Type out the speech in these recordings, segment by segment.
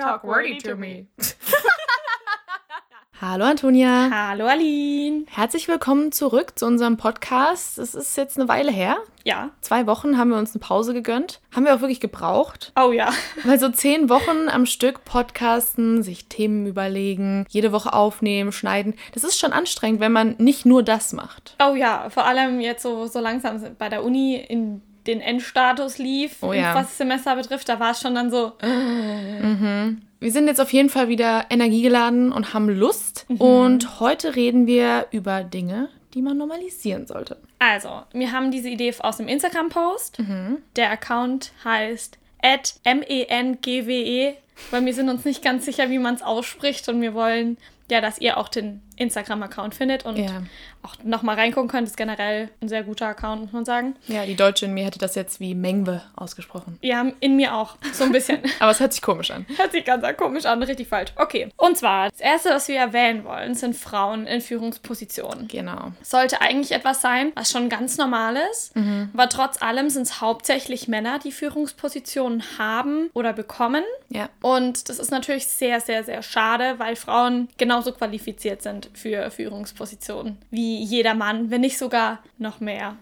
talk wordy to me. Hallo Antonia. Hallo Aline. Herzlich willkommen zurück zu unserem Podcast. Es ist jetzt eine Weile her. Ja. Zwei Wochen haben wir uns eine Pause gegönnt. Haben wir auch wirklich gebraucht. Oh ja. Weil so zehn Wochen am Stück podcasten, sich Themen überlegen, jede Woche aufnehmen, schneiden, das ist schon anstrengend, wenn man nicht nur das macht. Oh ja, vor allem jetzt so, so langsam bei der Uni in den Endstatus lief, Oh ja. was das Semester betrifft, da war es schon dann so, Wir sind jetzt auf jeden Fall wieder energiegeladen und haben Lust. Und heute reden wir über Dinge, die man normalisieren sollte. Also, wir haben diese Idee aus dem Instagram-Post. Der Account heißt mengwe, weil wir sind uns nicht ganz sicher, wie man es ausspricht und wir wollen ja, dass ihr auch den Instagram-Account findet und Ja. auch nochmal reingucken könnt. Ist generell ein sehr guter Account, muss man sagen. Ja, die Deutsche in mir hätte das jetzt wie Mengwe ausgesprochen. Ja, in mir auch, so ein bisschen. Aber es hört sich komisch an. Hört sich ganz komisch an, richtig falsch. Okay. Und zwar, das erste, was wir erwähnen wollen, sind Frauen in Führungspositionen. Genau. Sollte eigentlich etwas sein, was schon ganz normal ist. Aber trotz allem sind es hauptsächlich Männer, die Führungspositionen haben oder bekommen. Ja. Und das ist natürlich sehr, sehr, sehr schade, weil Frauen genauso qualifiziert sind für Führungspositionen wie jeder Mann, wenn nicht sogar noch mehr.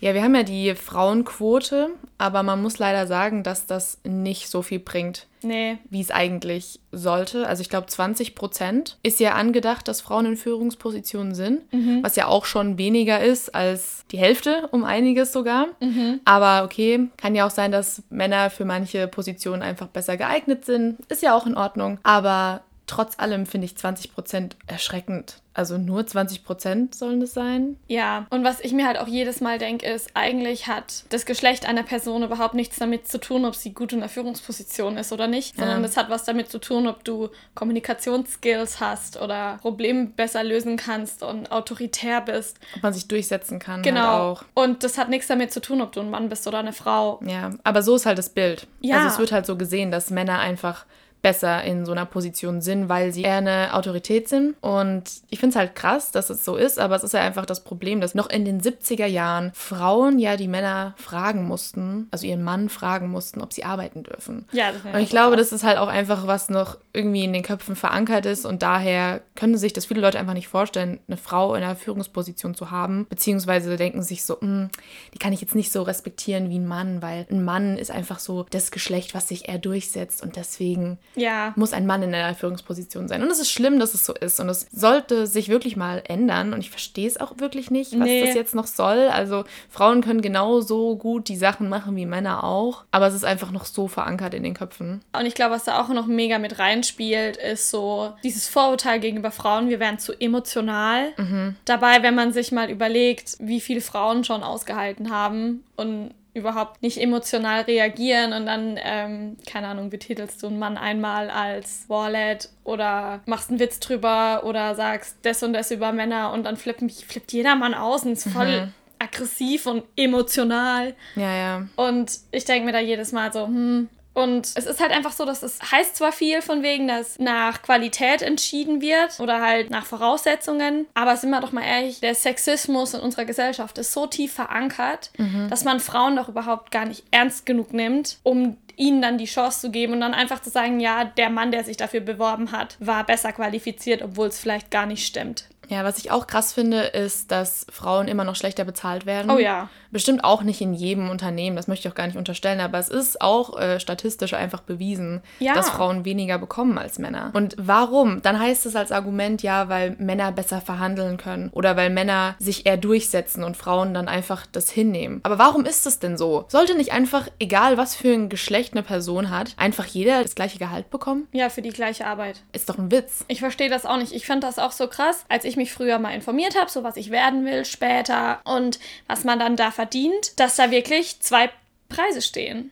Ja, wir haben ja die Frauenquote, aber man muss leider sagen, dass das nicht so viel bringt, Nee. wie es eigentlich sollte. Also ich glaube, 20 Prozent ist ja angedacht, dass Frauen in Führungspositionen sind, was ja auch schon weniger ist als die Hälfte, um einiges sogar. Aber okay, kann ja auch sein, dass Männer für manche Positionen einfach besser geeignet sind. Ist ja auch in Ordnung. Aber trotz allem finde ich 20 Prozent erschreckend. Also nur 20 Prozent sollen es sein. Ja, und was ich mir halt auch jedes Mal denke, ist, eigentlich hat das Geschlecht einer Person überhaupt nichts damit zu tun, ob sie gut in der Führungsposition ist oder nicht, sondern Ja. es hat was damit zu tun, ob du Kommunikationsskills hast oder Probleme besser lösen kannst und autoritär bist. Ob man sich durchsetzen kann. Halt Genau. auch. Und das hat nichts damit zu tun, ob du ein Mann bist oder eine Frau. Ja, aber so ist halt das Bild. Ja. Also es wird halt so gesehen, dass Männer einfach besser in so einer Position sind, weil sie eher eine Autorität sind. Und ich finde es halt krass, dass es so ist, aber es ist ja einfach das Problem, dass noch in den 70er Jahren Frauen ja die Männer fragen mussten, also ihren Mann fragen mussten, ob sie arbeiten dürfen. Ja, das Und ich glaube, das ist halt auch einfach, was noch irgendwie in den Köpfen verankert ist und daher können sich das viele Leute einfach nicht vorstellen, eine Frau in einer Führungsposition zu haben, beziehungsweise denken sich so, "Hm, die kann ich jetzt nicht so respektieren wie ein Mann, weil ein Mann ist einfach so das Geschlecht, was sich eher durchsetzt und deswegen Ja. muss ein Mann in einer Führungsposition sein. Und es ist schlimm, dass es so ist und es sollte sich wirklich mal ändern und ich verstehe es auch wirklich nicht, was Nee. das jetzt noch soll. Also Frauen können genauso gut die Sachen machen wie Männer auch, aber es ist einfach noch so verankert in den Köpfen. Und ich glaube, was da auch noch mega mit reinspielt, ist so dieses Vorurteil gegenüber Frauen, wir wären zu emotional. Dabei, wenn man sich mal überlegt, wie viele Frauen schon ausgehalten haben und überhaupt nicht emotional reagieren und dann, ähm, keine Ahnung, betitelst du einen Mann einmal als Warlad oder machst einen Witz drüber oder sagst das und das über Männer und dann flippt, mich- flippt jeder Mann aus und ist voll aggressiv und emotional. Ja, ja. Und ich denke mir da jedes Mal so, hm. Und es ist halt einfach so, dass es heißt zwar viel von wegen, dass nach Qualität entschieden wird oder halt nach Voraussetzungen, aber sind wir doch mal ehrlich, der Sexismus in unserer Gesellschaft ist so tief verankert, dass man Frauen doch überhaupt gar nicht ernst genug nimmt, um ihnen dann die Chance zu geben und dann einfach zu sagen, ja, der Mann, der sich dafür beworben hat, war besser qualifiziert, obwohl es vielleicht gar nicht stimmt. Ja, was ich auch krass finde, ist, dass Frauen immer noch schlechter bezahlt werden. Oh ja. Bestimmt auch nicht in jedem Unternehmen, das möchte ich auch gar nicht unterstellen, aber es ist auch äh, statistisch einfach bewiesen, Ja. dass Frauen weniger bekommen als Männer. Und warum? Dann heißt es als Argument ja, weil Männer besser verhandeln können oder weil Männer sich eher durchsetzen und Frauen dann einfach das hinnehmen. Aber warum ist es denn so? Sollte nicht einfach, egal was für ein Geschlecht eine Person hat, einfach jeder das gleiche Gehalt bekommen? Ja, für die gleiche Arbeit. Ist doch ein Witz. Ich verstehe das auch nicht. Ich finde das auch so krass, als ich mich früher mal informiert habe, so was ich werden will später und was man dann da verdient, dass da wirklich zwei Preise stehen.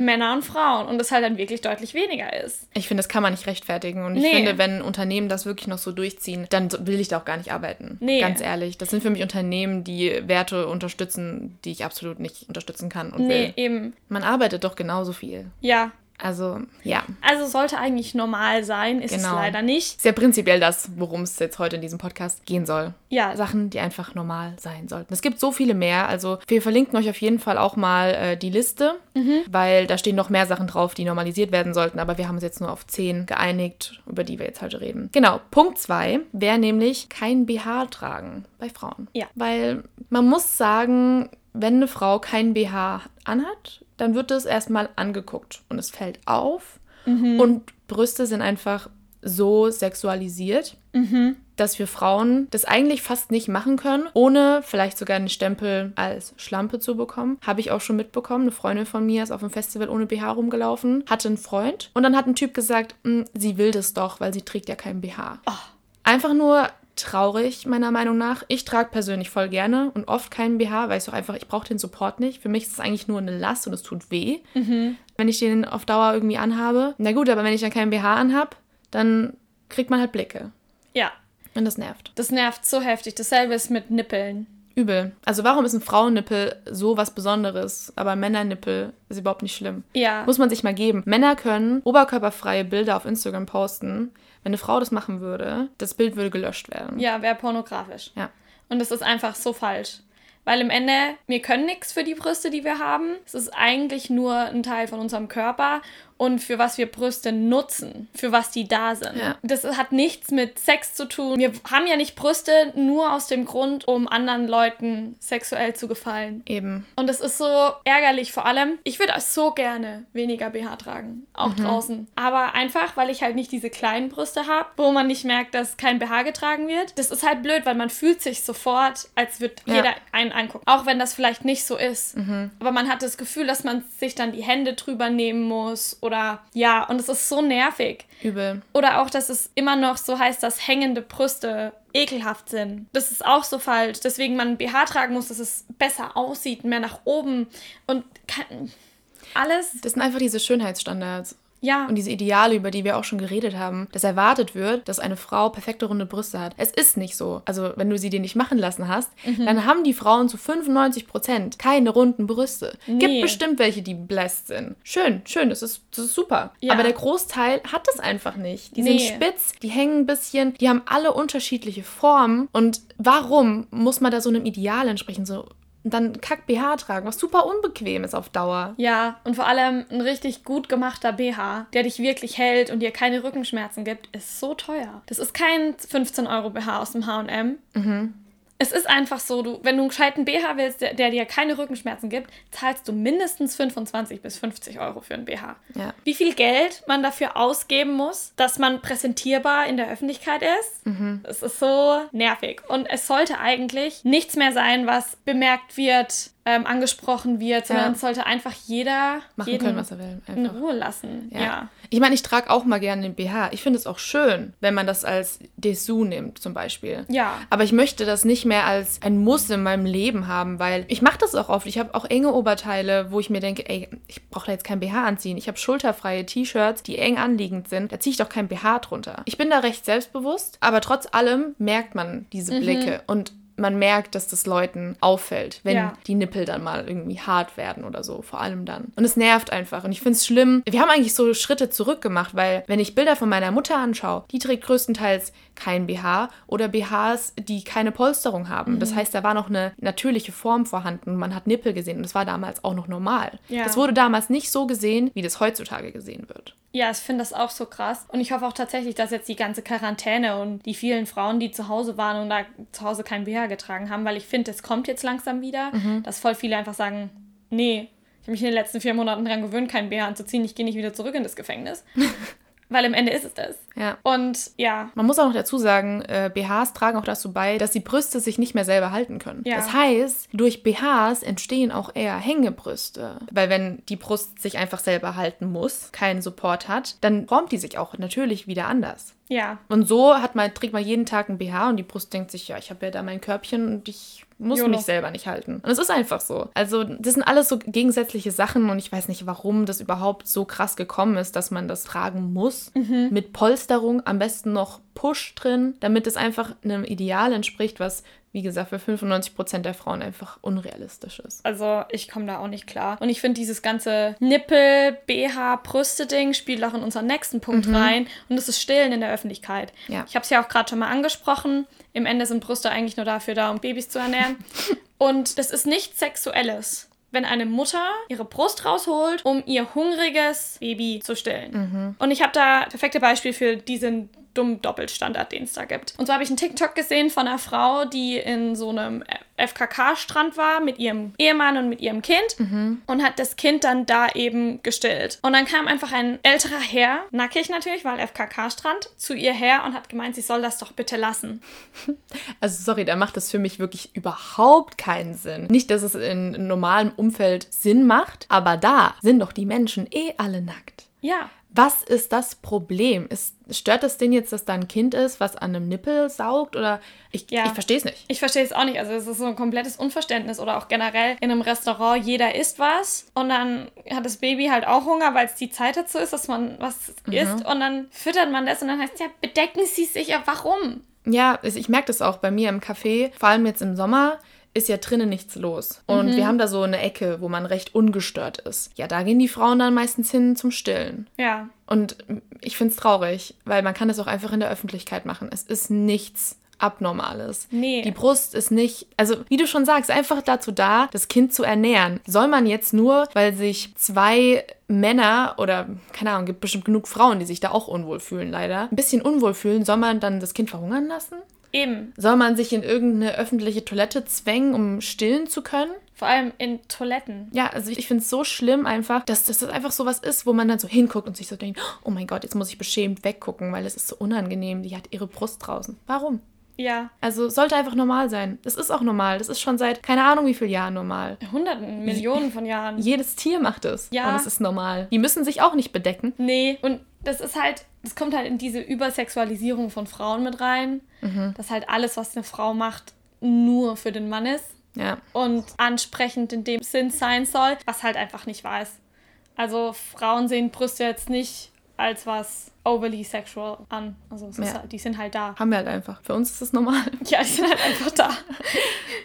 Männer und Frauen und es halt dann wirklich deutlich weniger ist. Ich finde, das kann man nicht rechtfertigen. Und ich Nee. finde, wenn Unternehmen das wirklich noch so durchziehen, dann will ich da auch gar nicht arbeiten. Nee. Ganz ehrlich. Das sind für mich Unternehmen, die Werte unterstützen, die ich absolut nicht unterstützen kann und Nee, will. eben. Man arbeitet doch genauso viel. Ja. Also, ja. Also sollte eigentlich normal sein, ist es Genau. leider nicht. Ist ja prinzipiell das, worum es jetzt heute in diesem Podcast gehen soll. Ja, Sachen, die einfach normal sein sollten. Es gibt so viele mehr. Also wir verlinken euch auf jeden Fall auch mal äh, die Liste, weil da stehen noch mehr Sachen drauf, die normalisiert werden sollten. Aber wir haben uns jetzt nur auf zehn geeinigt, über die wir jetzt heute reden. Genau, Punkt zwei wäre nämlich kein BH tragen bei Frauen. Ja. Weil man muss sagen, wenn eine Frau kein BH anhat, dann wird es erstmal angeguckt und es fällt auf. Und Brüste sind einfach so sexualisiert, dass wir Frauen das eigentlich fast nicht machen können, ohne vielleicht sogar einen Stempel als Schlampe zu bekommen. Habe ich auch schon mitbekommen. Eine Freundin von mir ist auf dem Festival ohne BH rumgelaufen, hatte einen Freund und dann hat ein Typ gesagt, "Mm, sie will das doch, weil sie trägt ja kein BH. Einfach nur traurig, meiner Meinung nach. Ich trage persönlich voll gerne und oft keinen BH, weil ich so einfach, ich brauche den Support nicht. Für mich ist es eigentlich nur eine Last und es tut weh, wenn ich den auf Dauer irgendwie anhabe. Na gut, aber wenn ich dann keinen BH anhab, dann kriegt man halt Blicke. ja. Und das nervt. Das nervt so heftig. Dasselbe ist mit Nippeln. Übel. Also warum ist ein Frauennippel so was Besonderes, aber Männernippel ist überhaupt nicht schlimm? Ja. Muss man sich mal geben. Männer können oberkörperfreie Bilder auf Instagram posten. Wenn eine Frau das machen würde, das Bild würde gelöscht werden. Ja, wäre pornografisch. Ja. Und das ist einfach so falsch. Weil im Ende, wir können nichts für die Brüste, die wir haben. Es ist eigentlich nur ein Teil von unserem Körper und für was wir Brüste nutzen, für was die da sind. Ja. Das hat nichts mit Sex zu tun. Wir haben ja nicht Brüste nur aus dem Grund, um anderen Leuten sexuell zu gefallen. Eben. Und es ist so ärgerlich, vor allem, ich würde so gerne weniger BH tragen, auch draußen. Aber einfach, weil ich halt nicht diese kleinen Brüste habe, wo man nicht merkt, dass kein BH getragen wird. Das ist halt blöd, weil man fühlt sich sofort, als würde Ja. jeder einen angucken. Auch wenn das vielleicht nicht so ist. Aber man hat das Gefühl, dass man sich dann die Hände drüber nehmen muss oder ja, und es ist so nervig. Übel. Oder auch, dass es immer noch so heißt, dass hängende Brüste ekelhaft sind. Das ist auch so falsch. Deswegen man BH tragen muss, dass es besser aussieht, mehr nach oben und kann, alles. Das sind einfach diese Schönheitsstandards. Ja, Und diese Ideale, über die wir auch schon geredet haben, dass erwartet wird, dass eine Frau perfekte runde Brüste hat. Es ist nicht so. Also, wenn du sie dir nicht machen lassen hast, Mhm. dann haben die Frauen zu 95 Prozent keine runden Brüste. Nee. Gibt bestimmt welche, die bläst sind. Schön, schön, das ist, das ist super. Ja. Aber der Großteil hat das einfach nicht. Die Nee. sind spitz, die hängen ein bisschen, die haben alle unterschiedliche Formen. Und warum muss man da so einem Ideal entsprechen? So, dann kack BH tragen, was super unbequem ist auf Dauer. ja, und vor allem ein richtig gut gemachter BH, der dich wirklich hält und dir keine Rückenschmerzen gibt, ist so teuer. Das ist kein 15 Euro BH aus dem H&M. Es ist einfach so, du, wenn du einen gescheiten BH willst, der, der dir keine Rückenschmerzen gibt, zahlst du mindestens 25 bis 50 Euro für einen BH. Ja. Wie viel Geld man dafür ausgeben muss, dass man präsentierbar in der Öffentlichkeit ist, es ist so nervig. Und es sollte eigentlich nichts mehr sein, was bemerkt wird, ähm, angesprochen wird, sondern Ja. es sollte einfach jeder Machen jeden können, was er will. in Einfach. Ruhe lassen. Ja. Ja. Ich meine, ich trage auch mal gerne den BH. Ich finde es auch schön, wenn man das als Dessous nimmt, zum Beispiel. Ja. Aber ich möchte das nicht mehr als ein Muss in meinem Leben haben, weil ich mache das auch oft. Ich habe auch enge Oberteile, wo ich mir denke, ey, ich brauche da jetzt kein BH anziehen. Ich habe schulterfreie T-Shirts, die eng anliegend sind. Da ziehe ich doch kein BH drunter. Ich bin da recht selbstbewusst, aber trotz allem merkt man diese Mhm. Blicke und man merkt, dass das Leuten auffällt, wenn Ja. die Nippel dann mal irgendwie hart werden oder so, vor allem dann. Und es nervt einfach. Und ich finde es schlimm. Wir haben eigentlich so Schritte zurück gemacht, weil wenn ich Bilder von meiner Mutter anschaue, die trägt größtenteils kein BH oder BHs, die keine Polsterung haben. Mhm. Das heißt, da war noch eine natürliche Form vorhanden. Man hat Nippel gesehen und das war damals auch noch normal. Ja. Das wurde damals nicht so gesehen, wie das heutzutage gesehen wird. Ja, ich finde das auch so krass. Und ich hoffe auch tatsächlich, dass jetzt die ganze Quarantäne und die vielen Frauen, die zu Hause waren und da zu Hause kein BH getragen haben, weil ich finde, es kommt jetzt langsam wieder, Mhm. dass voll viele einfach sagen, nee, ich habe mich in den letzten vier Monaten daran gewöhnt, kein BH anzuziehen, ich gehe nicht wieder zurück in das Gefängnis. weil im Ende ist es das. Ja. Und ja, Man muss auch noch dazu sagen, äh, BHs tragen auch dazu bei, dass die Brüste sich nicht mehr selber halten können. Ja. Das heißt, durch BHs entstehen auch eher Hängebrüste. Weil wenn die Brust sich einfach selber halten muss, keinen Support hat, dann formt die sich auch natürlich wieder anders. Ja, Und so hat man, trägt man jeden Tag ein BH und die Brust denkt sich, ja, ich habe ja da mein Körbchen und ich muss YOLO. mich selber nicht halten. Und es ist einfach so. Also das sind alles so gegensätzliche Sachen und ich weiß nicht, warum das überhaupt so krass gekommen ist, dass man das tragen muss. Mit Polsterung, am besten noch Push drin, damit es einfach einem Ideal entspricht, was wie gesagt, für 95 Prozent der Frauen einfach unrealistisch ist. Also ich komme da auch nicht klar. Und ich finde, dieses ganze Nippel, BH, Brüste-Ding spielt auch in unseren nächsten Punkt mhm. rein. Und das ist Stillen in der Öffentlichkeit. Ja. Ich habe es ja auch gerade schon mal angesprochen. Im Ende sind Brüste eigentlich nur dafür da, um Babys zu ernähren. Und das ist nichts Sexuelles wenn eine Mutter ihre Brust rausholt, um ihr hungriges Baby zu stillen. Mhm. Und ich habe da perfekte Beispiel für diesen dummen Doppelstandard, den es da gibt. Und so habe ich einen TikTok gesehen von einer Frau, die in so einem FKK-Strand war mit ihrem Ehemann und mit ihrem Kind mhm. und hat das Kind dann da eben gestillt. Und dann kam einfach ein älterer Herr, nackig natürlich, weil FKK-Strand, zu ihr her und hat gemeint, sie soll das doch bitte lassen. Also sorry, da macht das für mich wirklich überhaupt keinen Sinn. Nicht, dass es in normalem Umfeld Sinn macht, aber da sind doch die Menschen eh alle nackt. Ja. Was ist das Problem? Ist, stört das denn jetzt, dass da ein Kind ist, was an einem Nippel saugt? Oder ich, ja. ich verstehe es nicht. Ich verstehe es auch nicht. Also es ist so ein komplettes Unverständnis. Oder auch generell in einem Restaurant, jeder isst was und dann hat das Baby halt auch Hunger, weil es die Zeit dazu ist, dass man was mhm. isst. Und dann füttert man das und dann heißt es ja, bedecken Sie sich ja, warum? Ja, ich merke das auch bei mir im Café, vor allem jetzt im Sommer ist ja drinnen nichts los. Und mhm. wir haben da so eine Ecke, wo man recht ungestört ist. Ja, da gehen die Frauen dann meistens hin zum Stillen. Ja. Und ich finde es traurig, weil man kann das auch einfach in der Öffentlichkeit machen. Es ist nichts Abnormales. Nee. Die Brust ist nicht, also wie du schon sagst, einfach dazu da, das Kind zu ernähren. Soll man jetzt nur, weil sich zwei Männer oder keine Ahnung, gibt bestimmt genug Frauen, die sich da auch unwohl fühlen, leider, ein bisschen unwohl fühlen, soll man dann das Kind verhungern lassen? Eben. Soll man sich in irgendeine öffentliche Toilette zwängen, um stillen zu können? Vor allem in Toiletten. Ja, also ich, ich finde es so schlimm einfach, dass, dass das einfach so was ist, wo man dann so hinguckt und sich so denkt, oh mein Gott, jetzt muss ich beschämt weggucken, weil es ist so unangenehm. Die hat ihre Brust draußen. Warum? Ja. Also sollte einfach normal sein. Das ist auch normal. Das ist schon seit keine Ahnung wie vielen Jahren normal. Hunderten, Millionen von Jahren. Jedes Tier macht es. Ja. Und es ist normal. Die müssen sich auch nicht bedecken. Nee, und das ist halt, das kommt halt in diese Übersexualisierung von Frauen mit rein. Mhm. Dass halt alles, was eine Frau macht, nur für den Mann ist. Ja. Und ansprechend in dem Sinn sein soll, was halt einfach nicht wahr ist. Also Frauen sehen Brüste jetzt nicht als was overly sexual an. Also ja. halt, die sind halt da. Haben wir halt einfach. Für uns ist es normal. Ja, die sind halt einfach da.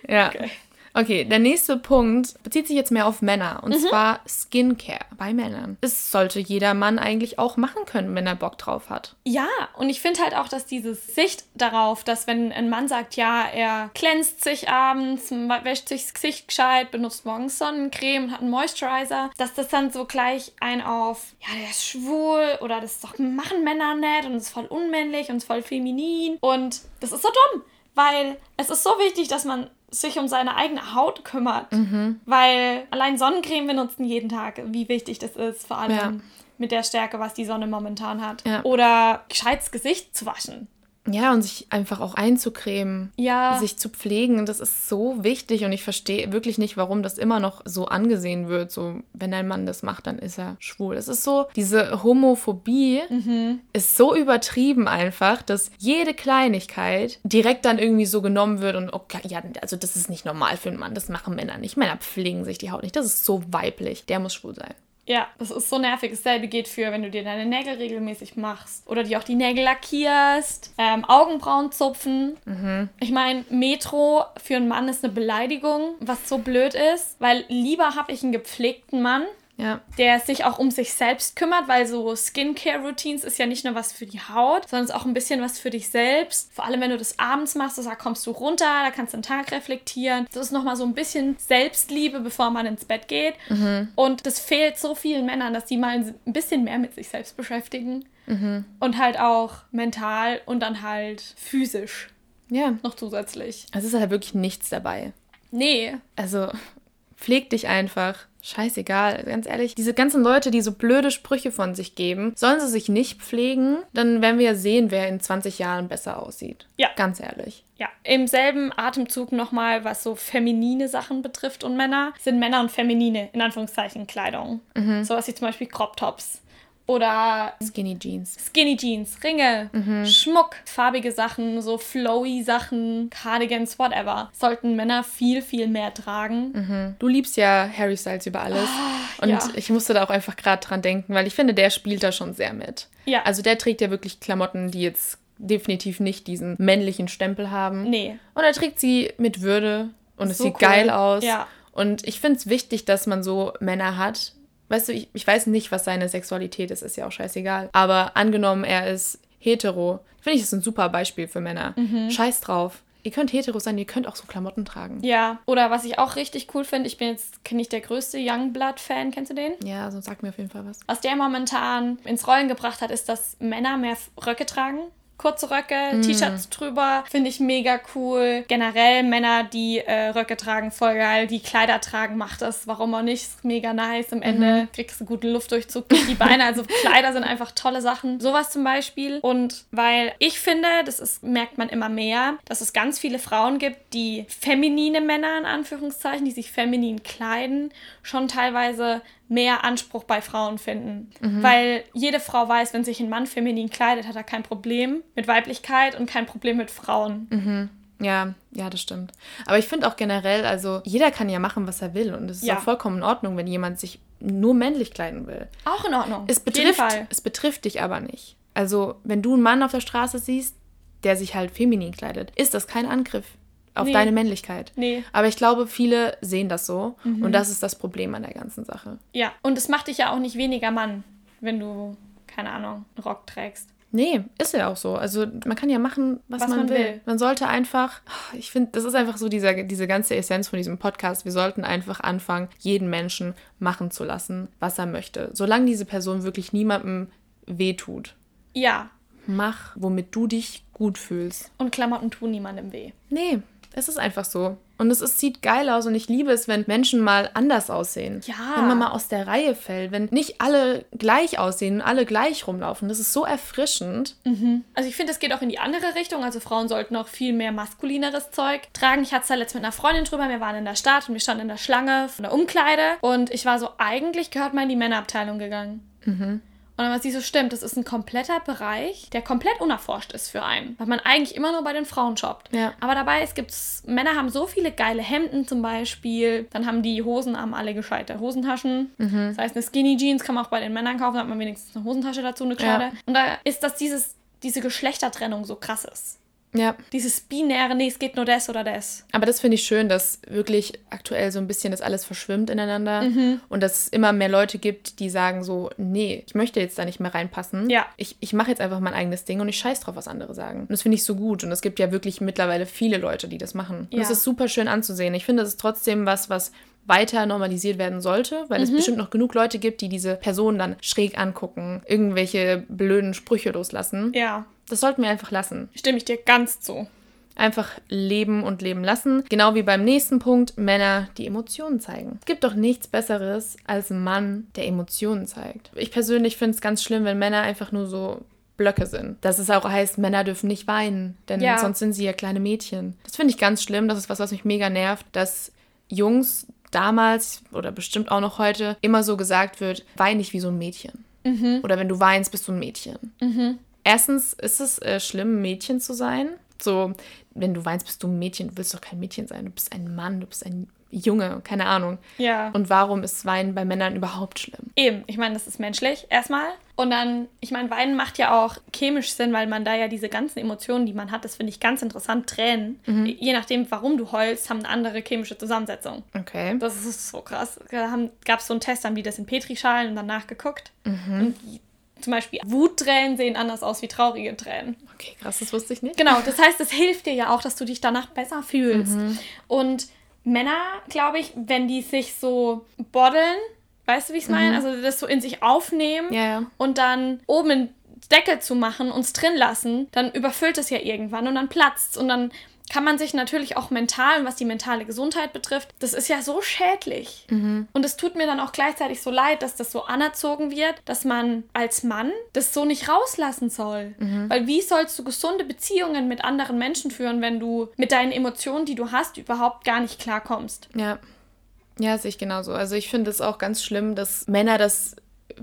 ja. Okay. Okay, der nächste Punkt bezieht sich jetzt mehr auf Männer und mhm. zwar Skincare bei Männern. Das sollte jeder Mann eigentlich auch machen können, wenn er Bock drauf hat. Ja, und ich finde halt auch, dass diese Sicht darauf, dass wenn ein Mann sagt, ja, er glänzt sich abends, wäscht sich das Gesicht gescheit, benutzt morgens Sonnencreme und hat einen Moisturizer, dass das dann so gleich ein auf, ja, der ist schwul oder das doch, machen Männer nicht und ist voll unmännlich und ist voll feminin und das ist so dumm. Weil es ist so wichtig, dass man sich um seine eigene Haut kümmert. Mhm. Weil allein Sonnencreme benutzen jeden Tag, wie wichtig das ist, vor allem ja. mit der Stärke, was die Sonne momentan hat. Ja. Oder gescheites Gesicht zu waschen. Ja, und sich einfach auch einzucremen, ja. sich zu pflegen, das ist so wichtig und ich verstehe wirklich nicht, warum das immer noch so angesehen wird. So, wenn ein Mann das macht, dann ist er schwul. Es ist so, diese Homophobie mhm. ist so übertrieben einfach, dass jede Kleinigkeit direkt dann irgendwie so genommen wird und okay, ja, also das ist nicht normal für einen Mann, das machen Männer nicht. Männer pflegen sich die Haut nicht, das ist so weiblich, der muss schwul sein. Ja, das ist so nervig. Dasselbe geht für, wenn du dir deine Nägel regelmäßig machst oder dir auch die Nägel lackierst, ähm, Augenbrauen zupfen. Mhm. Ich meine, Metro für einen Mann ist eine Beleidigung, was so blöd ist, weil lieber habe ich einen gepflegten Mann, ja. Der sich auch um sich selbst kümmert, weil so Skincare-Routines ist ja nicht nur was für die Haut, sondern es ist auch ein bisschen was für dich selbst. Vor allem, wenn du das abends machst, da kommst du runter, da kannst du den Tag reflektieren. Das ist nochmal so ein bisschen Selbstliebe, bevor man ins Bett geht. Mhm. Und das fehlt so vielen Männern, dass die mal ein bisschen mehr mit sich selbst beschäftigen. Mhm. Und halt auch mental und dann halt physisch. Ja. Noch zusätzlich. Es ist halt wirklich nichts dabei. Nee. Also pfleg dich einfach scheißegal, ganz ehrlich. Diese ganzen Leute, die so blöde Sprüche von sich geben, sollen sie sich nicht pflegen, dann werden wir ja sehen, wer in 20 Jahren besser aussieht. Ja. Ganz ehrlich. Ja, im selben Atemzug nochmal, was so feminine Sachen betrifft und Männer, sind Männer und feminine, in Anführungszeichen, Kleidung. Mhm. Sowas wie zum Beispiel Crop Tops oder Skinny Jeans. Skinny Jeans, Ringe, mhm. Schmuck, farbige Sachen, so flowy Sachen, Cardigans, whatever. Sollten Männer viel, viel mehr tragen. Mhm. Du liebst ja Harry Styles über alles. Oh, und ja. ich musste da auch einfach gerade dran denken, weil ich finde, der spielt da schon sehr mit. Ja. Also der trägt ja wirklich Klamotten, die jetzt definitiv nicht diesen männlichen Stempel haben. Nee. Und er trägt sie mit Würde und es So sieht cool. geil aus. Ja. Und ich finde es wichtig, dass man so Männer hat. Weißt du, ich, ich weiß nicht, was seine Sexualität ist, ist ja auch scheißegal. Aber angenommen, er ist hetero, finde ich, das ist ein super Beispiel für Männer. Mhm. Scheiß drauf. Ihr könnt hetero sein, ihr könnt auch so Klamotten tragen. Ja. Oder was ich auch richtig cool finde, ich bin jetzt nicht der größte Youngblood-Fan, kennst du den? Ja, so sag mir auf jeden Fall was. Was der momentan ins Rollen gebracht hat, ist, dass Männer mehr Röcke tragen. Kurze Röcke, T-Shirts drüber, finde ich mega cool. Generell Männer, die äh, Röcke tragen, voll geil. Die Kleider tragen, macht das, warum auch nicht, ist mega nice. Am Ende kriegst du guten Luftdurchzug durch die Beine. Also Kleider sind einfach tolle Sachen. Sowas zum Beispiel. Und weil ich finde, das ist, merkt man immer mehr, dass es ganz viele Frauen gibt, die feminine Männer in Anführungszeichen, die sich feminin kleiden, schon teilweise mehr Anspruch bei Frauen finden. Weil jede Frau weiß, wenn sich ein Mann feminin kleidet, hat er kein Problem mit Weiblichkeit und kein Problem mit Frauen. Ja, ja, das stimmt. Aber ich finde auch generell, also jeder kann ja machen, was er will. Und es ist Ja. auch vollkommen in Ordnung, wenn jemand sich nur männlich kleiden will. Auch in Ordnung. Es betrifft, Fall. es betrifft dich aber nicht. Also, wenn du einen Mann auf der Straße siehst, der sich halt feminin kleidet, ist das kein Angriff auf Nee. deine Männlichkeit. Nee. Aber ich glaube, viele sehen das so. Und das ist das Problem an der ganzen Sache. Ja, und es macht dich ja auch nicht weniger Mann, wenn du, keine Ahnung, einen Rock trägst. Nee, ist ja auch so. Also man kann ja machen, was, Was man, man will. will. Man sollte einfach, ich finde, das ist einfach so dieser, diese ganze Essenz von diesem Podcast. Wir sollten einfach anfangen, jeden Menschen machen zu lassen, was er möchte. Solange diese Person wirklich niemandem wehtut. Ja, Mach, womit du dich gut fühlst. und Klamotten tun niemandem weh. Nee, es ist einfach so. Und es ist, sieht geil aus und ich liebe es, wenn Menschen mal anders aussehen. Ja. Wenn man mal aus der Reihe fällt, wenn nicht alle gleich aussehen und alle gleich rumlaufen. Das ist so erfrischend. Also ich finde, es geht auch in die andere Richtung. Also Frauen sollten auch viel mehr maskulineres Zeug tragen. Ich hatte es da letztens mit einer Freundin drüber. Wir waren in der Stadt und wir standen in der Schlange von der Umkleide. Und ich war so, eigentlich gehört man in die Männerabteilung gegangen. Und dann war sie so, stimmt, das ist ein kompletter Bereich, der komplett unerforscht ist für einen. Weil man eigentlich immer nur bei den Frauen shoppt. Ja. Aber dabei, es gibt, Männer haben so viele geile Hemden zum Beispiel. Dann haben die Hosen haben alle gescheite Hosentaschen. Das heißt, eine Skinny Jeans kann man auch bei den Männern kaufen, da hat man wenigstens eine Hosentasche dazu, eine Ja. kleine. Und da ist, dass dieses, diese Geschlechtertrennung so krass ist. Ja. Dieses binäre, nee, es geht nur das oder das. Aber das finde ich schön, dass wirklich aktuell so ein bisschen das alles verschwimmt ineinander und dass es immer mehr Leute gibt, die sagen so, nee, ich möchte jetzt da nicht mehr reinpassen. Ja. Ich, ich mache jetzt einfach mein eigenes Ding und ich scheiß drauf, was andere sagen. Und das finde ich so gut. Und es gibt ja wirklich mittlerweile viele Leute, die das machen. Und Ja. es ist super schön anzusehen. Ich finde, es ist trotzdem was, was weiter normalisiert werden sollte, weil es bestimmt noch genug Leute gibt, die diese Person dann schräg angucken, irgendwelche blöden Sprüche loslassen. Ja, Das sollten wir einfach lassen. stimme ich dir ganz zu. Einfach leben und leben lassen. Genau wie beim nächsten Punkt, Männer, die Emotionen zeigen. Es gibt doch nichts Besseres als ein Mann, der Emotionen zeigt. Ich persönlich finde es ganz schlimm, wenn Männer einfach nur so Blöcke sind. Dass es auch heißt, Männer dürfen nicht weinen, denn Ja. sonst sind sie ja kleine Mädchen. Das finde ich ganz schlimm. Das ist was, was mich mega nervt, dass Jungs damals oder bestimmt auch noch heute immer so gesagt wird, wein nicht wie so ein Mädchen. Oder wenn du weinst, bist du ein Mädchen. Erstens ist es äh, schlimm, ein Mädchen zu sein. So, wenn du weinst, bist du ein Mädchen. Du willst doch kein Mädchen sein. Du bist ein Mann, du bist ein Junge, keine Ahnung. Ja. Und warum ist Weinen bei Männern überhaupt schlimm? Eben, ich meine, das ist menschlich erstmal. Und dann, ich meine, Weinen macht ja auch chemisch Sinn, weil man da ja diese ganzen Emotionen, die man hat, das finde ich ganz interessant, Tränen, je nachdem, warum du heulst, haben eine andere chemische Zusammensetzung. Okay. Das ist so krass. Da gab es so einen Test, haben die das in Petrischalen und danach geguckt. Und die, zum Beispiel Wuttränen sehen anders aus wie traurige Tränen. Okay, krass, das wusste ich nicht. Genau, das heißt, es hilft dir ja auch, dass du dich danach besser fühlst. Und Männer, glaube ich, wenn die sich so boddeln, weißt du, wie ich es meine? Also das so in sich aufnehmen Ja, ja. und dann oben einen Deckel zu machen und es drin lassen, dann überfüllt es ja irgendwann und dann platzt und dann kann man sich natürlich auch mental, was die mentale Gesundheit betrifft, das ist ja so schädlich. Und es tut mir dann auch gleichzeitig so leid, dass das so anerzogen wird, dass man als Mann das so nicht rauslassen soll. Weil wie sollst du gesunde Beziehungen mit anderen Menschen führen, wenn du mit deinen Emotionen, die du hast, überhaupt gar nicht klarkommst? Ja. Ja, sehe ich genauso. Also ich finde es auch ganz schlimm, dass Männer das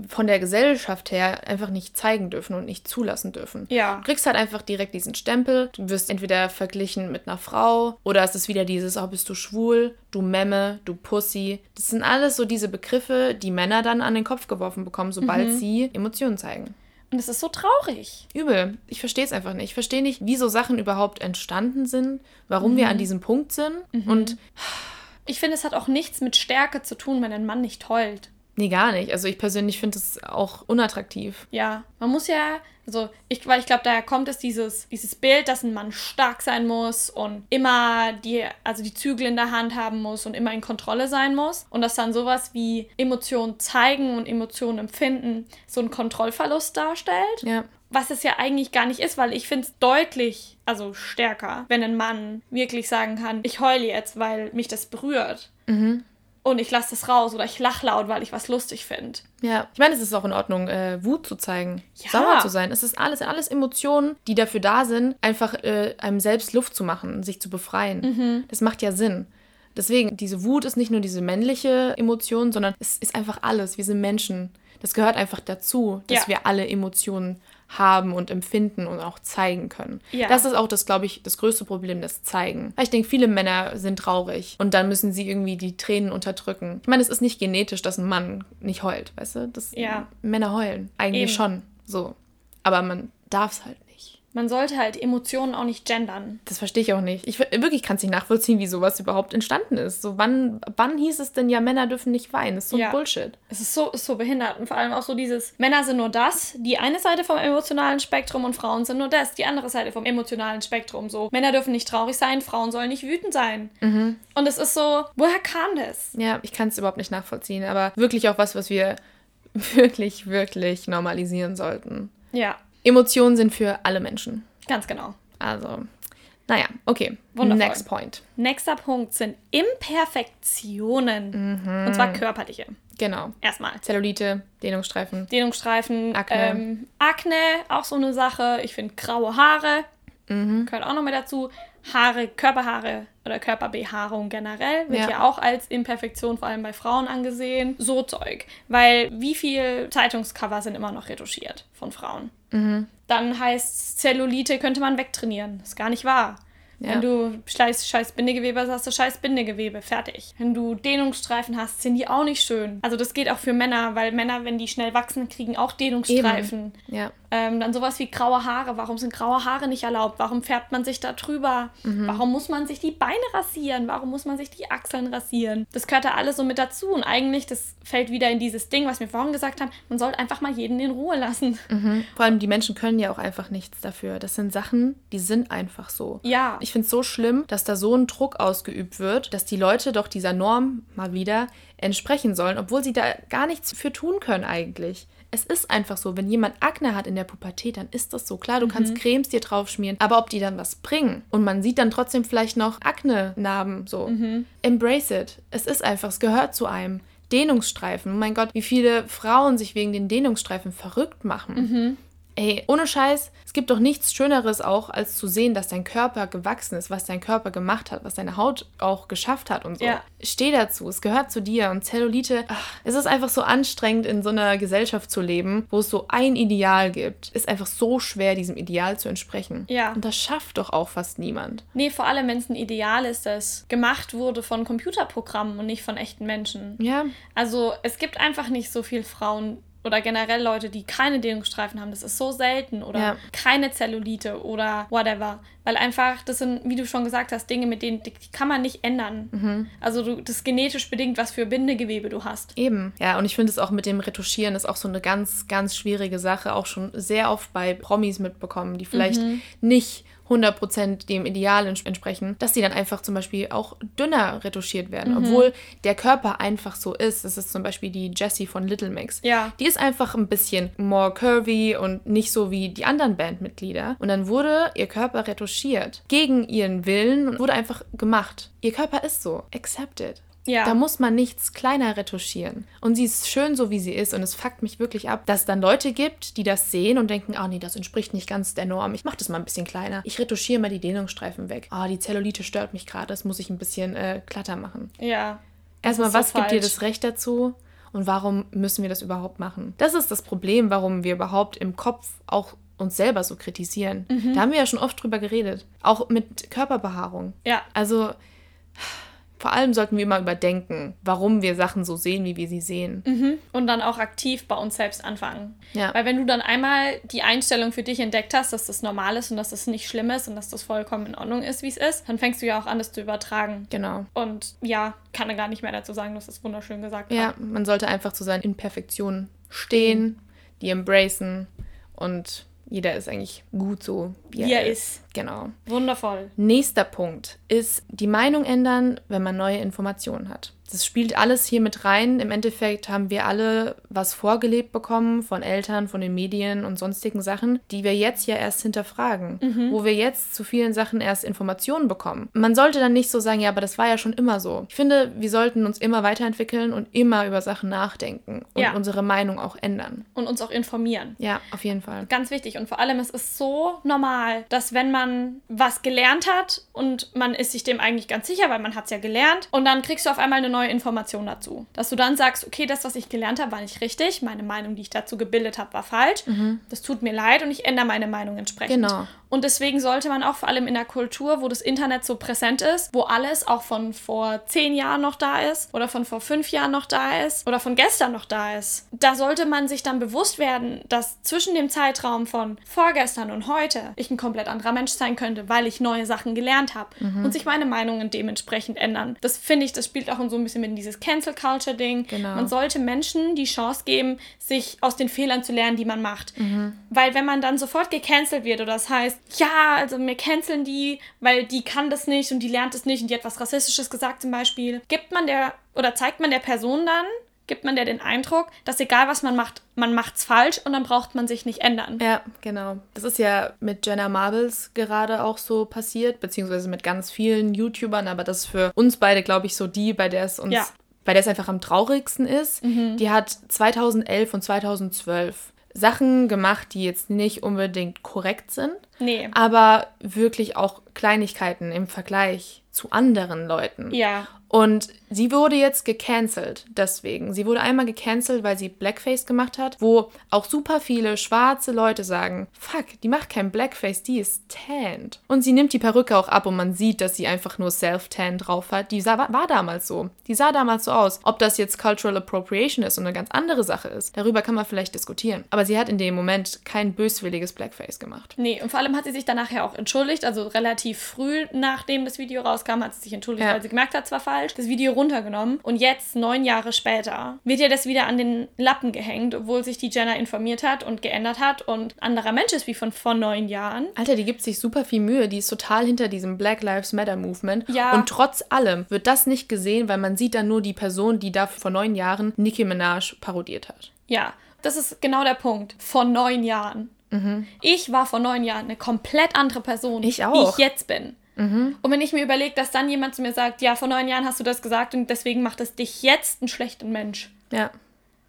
von der Gesellschaft her einfach nicht zeigen dürfen und nicht zulassen dürfen. Ja. Du kriegst halt einfach direkt diesen Stempel. Du wirst entweder verglichen mit einer Frau oder es ist wieder dieses, oh, bist du schwul, du Memme, du Pussy. Das sind alles so diese Begriffe, die Männer dann an den Kopf geworfen bekommen, sobald sie Emotionen zeigen. Und es ist so traurig. Übel. Ich verstehe es einfach nicht. Ich verstehe nicht, wie so Sachen überhaupt entstanden sind, warum mhm. wir an diesem Punkt sind. Mhm. Und ich finde, es hat auch nichts mit Stärke zu tun, wenn ein Mann nicht heult. Nee, gar nicht. Also ich persönlich finde es auch unattraktiv. Ja, man muss ja, also ich, weil ich glaube, daher kommt es dieses, dieses Bild, dass ein Mann stark sein muss und immer die, also die Zügel in der Hand haben muss und immer in Kontrolle sein muss. Und dass dann sowas wie Emotionen zeigen und Emotionen empfinden so einen Kontrollverlust darstellt. Ja. Was es ja eigentlich gar nicht ist, weil ich finde es deutlich, also stärker, wenn ein Mann wirklich sagen kann, ich heule jetzt, weil mich das berührt. Mhm und ich lasse das raus oder ich lache laut, weil ich was lustig finde. Ja, ich meine, es ist auch in Ordnung, äh, Wut zu zeigen, ja. sauer zu sein. Es ist alles, alles Emotionen, die dafür da sind, einfach äh, einem selbst Luft zu machen, sich zu befreien. Mhm. Das macht ja Sinn. Deswegen, diese Wut ist nicht nur diese männliche Emotion, sondern es ist einfach alles. Wir sind Menschen. Das gehört einfach dazu, dass ja. wir alle Emotionen haben und empfinden und auch zeigen können. Ja. Das ist auch das, glaube ich, das größte Problem, das Zeigen. Weil ich denke, viele Männer sind traurig und dann müssen sie irgendwie die Tränen unterdrücken. Ich meine, es ist nicht genetisch, dass ein Mann nicht heult, weißt du? Das, ja. Männer heulen. Eigentlich Eben. schon. So. Aber man darf es halt man sollte halt Emotionen auch nicht gendern. Das verstehe ich auch nicht. Ich wirklich kann es nicht nachvollziehen, wie sowas überhaupt entstanden ist. So, wann, wann hieß es denn ja, Männer dürfen nicht weinen? Das ist so ja. Bullshit. Es ist so, ist so behindert. Und vor allem auch so dieses, Männer sind nur das, die eine Seite vom emotionalen Spektrum und Frauen sind nur das, die andere Seite vom emotionalen Spektrum. So, Männer dürfen nicht traurig sein, Frauen sollen nicht wütend sein. Mhm. Und es ist so, woher kam das? Ja, ich kann es überhaupt nicht nachvollziehen. Aber wirklich auch was, was wir wirklich, wirklich normalisieren sollten. Ja. Emotionen sind für alle Menschen. Ganz genau. Also, naja, okay. Wundervoll. Next point. Nächster Punkt sind Imperfektionen. Mhm. Und zwar körperliche. Genau. Erstmal. Zellulite, Dehnungsstreifen. Dehnungsstreifen. Akne. Ähm, Akne, auch so eine Sache. Ich finde graue Haare. Mhm. Gehört auch noch mit dazu. Haare, Körperhaare oder Körperbehaarung generell wird ja. ja. auch als Imperfektion vor allem bei Frauen angesehen. So Zeug. Weil wie viel Zeitungscover sind immer noch retuschiert von Frauen? Mhm. Dann heißt Zellulite könnte man wegtrainieren. Das ist gar nicht wahr. Ja. Wenn du scheiß, scheiß Bindegewebe hast, hast du scheiß Bindegewebe. Fertig. Wenn du Dehnungsstreifen hast, sind die auch nicht schön. Also das geht auch für Männer, weil Männer, wenn die schnell wachsen, kriegen auch Dehnungsstreifen. Ja. Ähm, dann sowas wie graue Haare. Warum sind graue Haare nicht erlaubt? Warum färbt man sich da drüber? Mhm. Warum muss man sich die Beine rasieren? Warum muss man sich die Achseln rasieren? Das gehört da alles so mit dazu. Und eigentlich, das fällt wieder in dieses Ding, was wir vorhin gesagt haben, man sollte einfach mal jeden in Ruhe lassen. Mhm. Vor allem die Menschen können ja auch einfach nichts dafür. Das sind Sachen, die sind einfach so. Ja. Ich finde es so schlimm, dass da so ein Druck ausgeübt wird, dass die Leute doch dieser Norm mal wieder entsprechen sollen, obwohl sie da gar nichts für tun können eigentlich es ist einfach so, wenn jemand Akne hat in der Pubertät, dann ist das so. Klar, du mhm. kannst Cremes dir drauf schmieren, aber ob die dann was bringen und man sieht dann trotzdem vielleicht noch Akne-Narben, so. Mhm. Embrace it. Es ist einfach, es gehört zu einem. Dehnungsstreifen. Oh mein Gott, wie viele Frauen sich wegen den Dehnungsstreifen verrückt machen. Mhm. Ey, ohne Scheiß, es gibt doch nichts Schöneres auch, als zu sehen, dass dein Körper gewachsen ist, was dein Körper gemacht hat, was deine Haut auch geschafft hat und so. Ja. Steh dazu, es gehört zu dir. Und Zellulite, ach, es ist einfach so anstrengend, in so einer Gesellschaft zu leben, wo es so ein Ideal gibt. Ist einfach so schwer, diesem Ideal zu entsprechen. Ja. Und das schafft doch auch fast niemand. Nee, vor allem, wenn es ein Ideal ist, das gemacht wurde von Computerprogrammen und nicht von echten Menschen. Ja. Also es gibt einfach nicht so viele Frauen, oder generell Leute, die keine Dehnungsstreifen haben, das ist so selten oder ja. keine Zellulite oder whatever. Weil einfach, das sind, wie du schon gesagt hast, Dinge, mit denen die kann man nicht ändern. Mhm. Also du, das genetisch bedingt, was für Bindegewebe du hast. Eben. Ja, und ich finde es auch mit dem Retuschieren ist auch so eine ganz, ganz schwierige Sache. Auch schon sehr oft bei Promis mitbekommen, die vielleicht mhm. nicht 100% dem Ideal entsprechen, dass die dann einfach zum Beispiel auch dünner retuschiert werden, mhm. obwohl der Körper einfach so ist. Das ist zum Beispiel die Jessie von Little Mix. Ja. Die ist einfach ein bisschen more curvy und nicht so wie die anderen Bandmitglieder. Und dann wurde ihr Körper retuschiert. Gegen ihren Willen und wurde einfach gemacht. Ihr Körper ist so. Accepted. Ja. Da muss man nichts kleiner retuschieren. Und sie ist schön so, wie sie ist. Und es fuckt mich wirklich ab, dass es dann Leute gibt, die das sehen und denken, ah oh, nee, das entspricht nicht ganz der Norm. Ich mache das mal ein bisschen kleiner. Ich retuschiere mal die Dehnungsstreifen weg. Ah, oh, die Zellulite stört mich gerade. Das muss ich ein bisschen äh, glatter machen. Ja. Erstmal, so was falsch. gibt dir das Recht dazu? Und warum müssen wir das überhaupt machen? Das ist das Problem, warum wir überhaupt im Kopf auch uns selber so kritisieren. Mhm. Da haben wir ja schon oft drüber geredet. Auch mit Körperbehaarung. Ja. Also vor allem sollten wir immer überdenken, warum wir Sachen so sehen, wie wir sie sehen. Mhm. Und dann auch aktiv bei uns selbst anfangen. Ja. Weil wenn du dann einmal die Einstellung für dich entdeckt hast, dass das normal ist und dass das nicht schlimm ist und dass das vollkommen in Ordnung ist, wie es ist, dann fängst du ja auch an, das zu übertragen. Genau. Und ja, kann er gar nicht mehr dazu sagen, dass das wunderschön gesagt war. Ja, man sollte einfach zu seinen Imperfektionen stehen, die embracen und jeder ist eigentlich gut so, Wie er ist. Genau. Wundervoll. Nächster Punkt ist die Meinung ändern, wenn man neue Informationen hat. Das spielt alles hier mit rein. Im Endeffekt haben wir alle was vorgelebt bekommen von Eltern, von den Medien und sonstigen Sachen, die wir jetzt ja erst hinterfragen, wo wir jetzt zu vielen Sachen erst Informationen bekommen. Man sollte dann nicht so sagen, ja, aber das war ja schon immer so. Ich finde, wir sollten uns immer weiterentwickeln und immer über Sachen nachdenken und Ja. unsere Meinung auch ändern. Und uns auch informieren. Ja, auf jeden Fall. Ganz wichtig. Und vor allem, es ist so normal, dass wenn man was gelernt hat und man ist sich dem eigentlich ganz sicher, weil man hat es ja gelernt, und dann kriegst du auf einmal eine neue Information dazu. Dass du dann sagst, okay, das, was ich gelernt habe, war nicht richtig, meine Meinung, die ich dazu gebildet habe, war falsch. Das tut mir leid und ich ändere meine Meinung entsprechend. Genau. Und deswegen sollte man auch vor allem in der Kultur, wo das Internet so präsent ist, wo alles auch von vor zehn Jahren noch da ist oder von vor fünf Jahren noch da ist oder von gestern noch da ist, da sollte man sich dann bewusst werden, dass zwischen dem Zeitraum von vorgestern und heute ich ein komplett anderer Mensch sein könnte, weil ich neue Sachen gelernt habe und sich meine Meinungen dementsprechend ändern. Das finde ich, das spielt auch so ein bisschen mit in dieses Cancel Culture Ding. Genau. Man sollte Menschen die Chance geben, sich aus den Fehlern zu lernen, die man macht. Weil wenn man dann sofort gecancelt wird oder das heißt, ja, also mir canceln die, weil die kann das nicht und die lernt es nicht und die hat was Rassistisches gesagt zum Beispiel, gibt man der oder zeigt man der Person dann, gibt man der den Eindruck, dass egal was man macht, man macht's falsch und dann braucht man sich nicht ändern. Ja, genau. Das ist ja mit Jenna Marbles gerade auch so passiert, beziehungsweise mit ganz vielen YouTubern, aber das ist für uns beide, glaube ich, so die, bei der es uns, Ja. bei der es einfach am traurigsten ist. Die hat 2011 und 2012 Sachen gemacht, die jetzt nicht unbedingt korrekt sind, Nee. aber wirklich auch Kleinigkeiten im Vergleich zu anderen Leuten. Ja. Und sie wurde jetzt gecancelt deswegen. Sie wurde einmal gecancelt, weil sie Blackface gemacht hat, wo auch super viele schwarze Leute sagen, fuck, die macht kein Blackface, die ist tanned. Und sie nimmt die Perücke auch ab und man sieht, dass sie einfach nur Self-Tan drauf hat. Die sah, war damals so. Die sah damals so aus. Ob das jetzt Cultural Appropriation ist und eine ganz andere Sache ist, darüber kann man vielleicht diskutieren. Aber sie hat in dem Moment kein böswilliges Blackface gemacht. Nee, und vor allem hat sie sich danach ja auch entschuldigt, also relativ früh nachdem das Video rauskam, hat sie sich entschuldigt, Ja. weil sie gemerkt hat, es war falsch, das Video runtergenommen und jetzt, neun Jahre später, wird ihr das wieder an den Lappen gehängt, obwohl sich die Jenna informiert hat und geändert hat und anderer Mensch ist wie von vor neun Jahren. Alter, die gibt sich super viel Mühe. Die ist total hinter diesem Black Lives Matter Movement. Ja. Und trotz allem wird das nicht gesehen, weil man sieht dann nur die Person, die da vor neun Jahren Nicki Minaj parodiert hat. Ja, das ist genau der Punkt. Vor neun Jahren. Ich war vor neun Jahren eine komplett andere Person, Ich wie ich jetzt bin. Und wenn ich mir überlege, dass dann jemand zu mir sagt, ja, vor neun Jahren hast du das gesagt und deswegen macht es dich jetzt einen schlechten Mensch. Ja.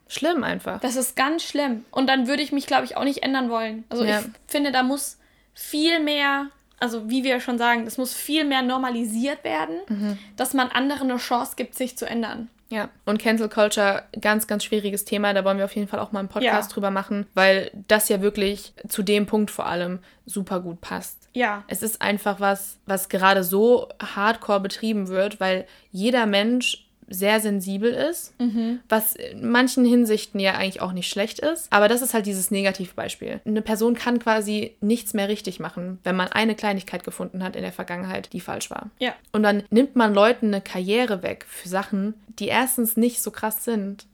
Schlimm einfach. Das ist ganz schlimm. Und dann würde ich mich, glaube ich, auch nicht ändern wollen. Also Ja. ich finde, da muss viel mehr, also wie wir schon sagen, das muss viel mehr normalisiert werden, Mhm. dass man anderen eine Chance gibt, sich zu ändern. Ja. Und Cancel Culture, ganz, ganz schwieriges Thema. Da wollen wir auf jeden Fall auch mal einen Podcast Ja. drüber machen, weil das ja wirklich zu dem Punkt vor allem super gut passt. Ja, Es ist einfach was, was gerade so hardcore betrieben wird, weil jeder Mensch sehr sensibel ist, was in manchen Hinsichten ja eigentlich auch nicht schlecht ist. Aber das ist halt dieses Negativbeispiel. Eine Person kann quasi nichts mehr richtig machen, wenn man eine Kleinigkeit gefunden hat in der Vergangenheit, die falsch war. ja, Und dann nimmt man Leuten eine Karriere weg für Sachen, die erstens nicht so krass sind.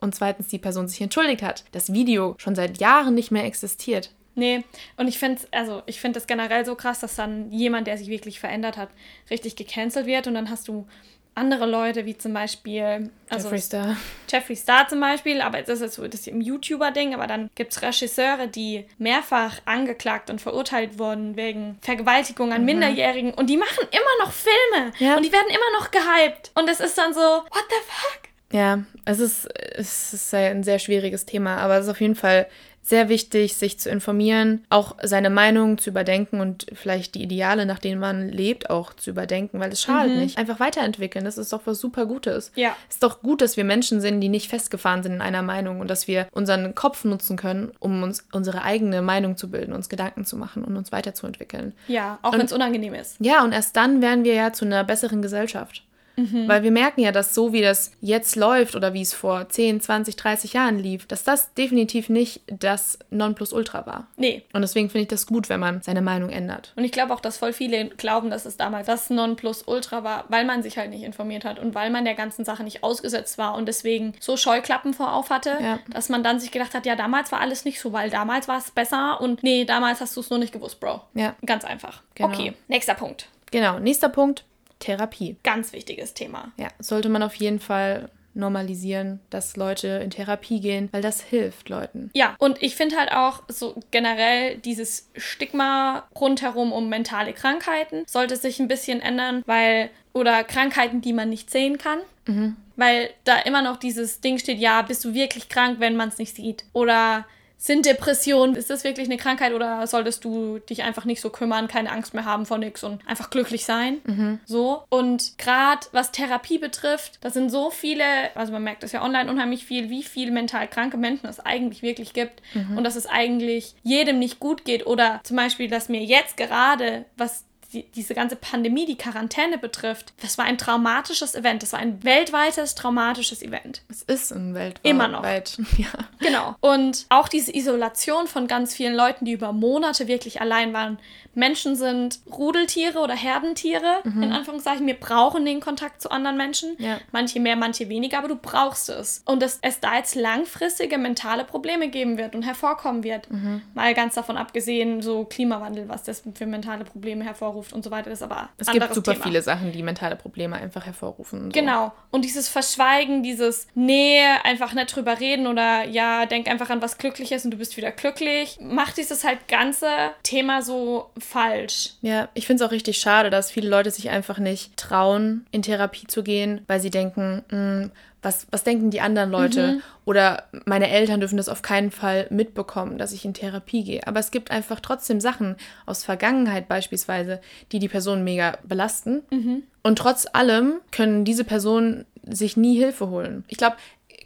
Und zweitens die Person sich entschuldigt hat. Das Video schon seit Jahren nicht mehr existiert. nee. Und ich finde also ich finde das generell so krass, dass dann jemand, der sich wirklich verändert hat, richtig gecancelt wird und dann hast du andere Leute, wie zum Beispiel, also Jeffree Star. Jeffree Star zum Beispiel, aber das ist so das im YouTuber-Ding, aber dann gibt es Regisseure, die mehrfach angeklagt und verurteilt wurden wegen Vergewaltigung an Minderjährigen und die machen immer noch Filme Mhm. Ja. und die werden immer noch gehypt. Und es ist dann so, what the fuck? Ja, es ist, es ist ein sehr schwieriges Thema, aber es ist auf jeden Fall sehr wichtig, sich zu informieren, auch seine Meinung zu überdenken und vielleicht die Ideale, nach denen man lebt, auch zu überdenken, weil es schadet nicht. Einfach weiterentwickeln, das ist doch was super Gutes. Ja. Es ist doch gut, dass wir Menschen sind, die nicht festgefahren sind in einer Meinung und dass wir unseren Kopf nutzen können, um uns unsere eigene Meinung zu bilden, uns Gedanken zu machen und uns weiterzuentwickeln. Ja, auch wenn es unangenehm ist. Ja, und erst dann werden wir ja zu einer besseren Gesellschaft. Mhm. Weil wir merken ja, dass so wie das jetzt läuft oder wie es vor 10, 20, 30 Jahren lief, dass das definitiv nicht das Nonplusultra war. Nee. Und deswegen finde ich das gut, wenn man seine Meinung ändert. Und ich glaube auch, dass voll viele glauben, dass es damals das Nonplusultra war, weil man sich halt nicht informiert hat und weil man der ganzen Sache nicht ausgesetzt war und deswegen so Scheuklappen vorauf hatte, ja. dass man dann sich gedacht hat, ja, damals war alles nicht so, weil damals war es besser und nee, damals hast du es nur nicht gewusst, Bro. Ja. Ganz einfach. Genau. Okay, nächster Punkt. Genau, nächster Punkt, Therapie. Ganz wichtiges Thema. Ja, sollte man auf jeden Fall normalisieren, dass Leute in Therapie gehen, weil das hilft Leuten. Ja, und ich finde halt auch so generell dieses Stigma rundherum um mentale Krankheiten sollte sich ein bisschen ändern, weil oder Krankheiten, die man nicht sehen kann. Mhm. Weil da immer noch dieses Ding steht, ja, bist du wirklich krank, wenn man es nicht sieht? Oder sind Depressionen, ist das wirklich eine Krankheit oder solltest du dich einfach nicht so kümmern, keine Angst mehr haben vor nichts und einfach glücklich sein? Mhm. So. Und gerade was Therapie betrifft, das sind so viele, also man merkt das ja online unheimlich viel, wie viele mental kranke Menschen es eigentlich wirklich gibt mhm. und dass es eigentlich jedem nicht gut geht oder zum Beispiel, dass mir jetzt gerade, was die, diese ganze Pandemie, die Quarantäne betrifft, das war ein traumatisches Event. Das war ein weltweites traumatisches Event. Es ist ein weltweit. Immer noch. Weit, ja. Genau. Und auch diese Isolation von ganz vielen Leuten, die über Monate wirklich allein waren, Menschen sind Rudeltiere oder Herdentiere, mhm. in Anführungszeichen. Wir brauchen den Kontakt zu anderen Menschen. Ja. Manche mehr, manche weniger, aber du brauchst es. Und dass es da jetzt langfristige mentale Probleme geben wird und hervorkommen wird. Mhm. Mal ganz davon abgesehen, so Klimawandel, was das für mentale Probleme hervorruft und so weiter, das ist aber Es gibt super Thema. viele Sachen, die mentale Probleme einfach hervorrufen. Und so. Genau. Und dieses Verschweigen, dieses Nee, einfach nicht drüber reden oder ja, denk einfach an was Glückliches und du bist wieder glücklich, macht dieses halt ganze Thema so falsch. Ja, ich finde es auch richtig schade, dass viele Leute sich einfach nicht trauen, in Therapie zu gehen, weil sie denken, hm, was, was denken die anderen Leute? Mhm. Oder meine Eltern dürfen das auf keinen Fall mitbekommen, dass ich in Therapie gehe. Aber es gibt einfach trotzdem Sachen aus Vergangenheit beispielsweise, die die Person mega belasten. Mhm. Und trotz allem können diese Personen sich nie Hilfe holen. Ich glaube,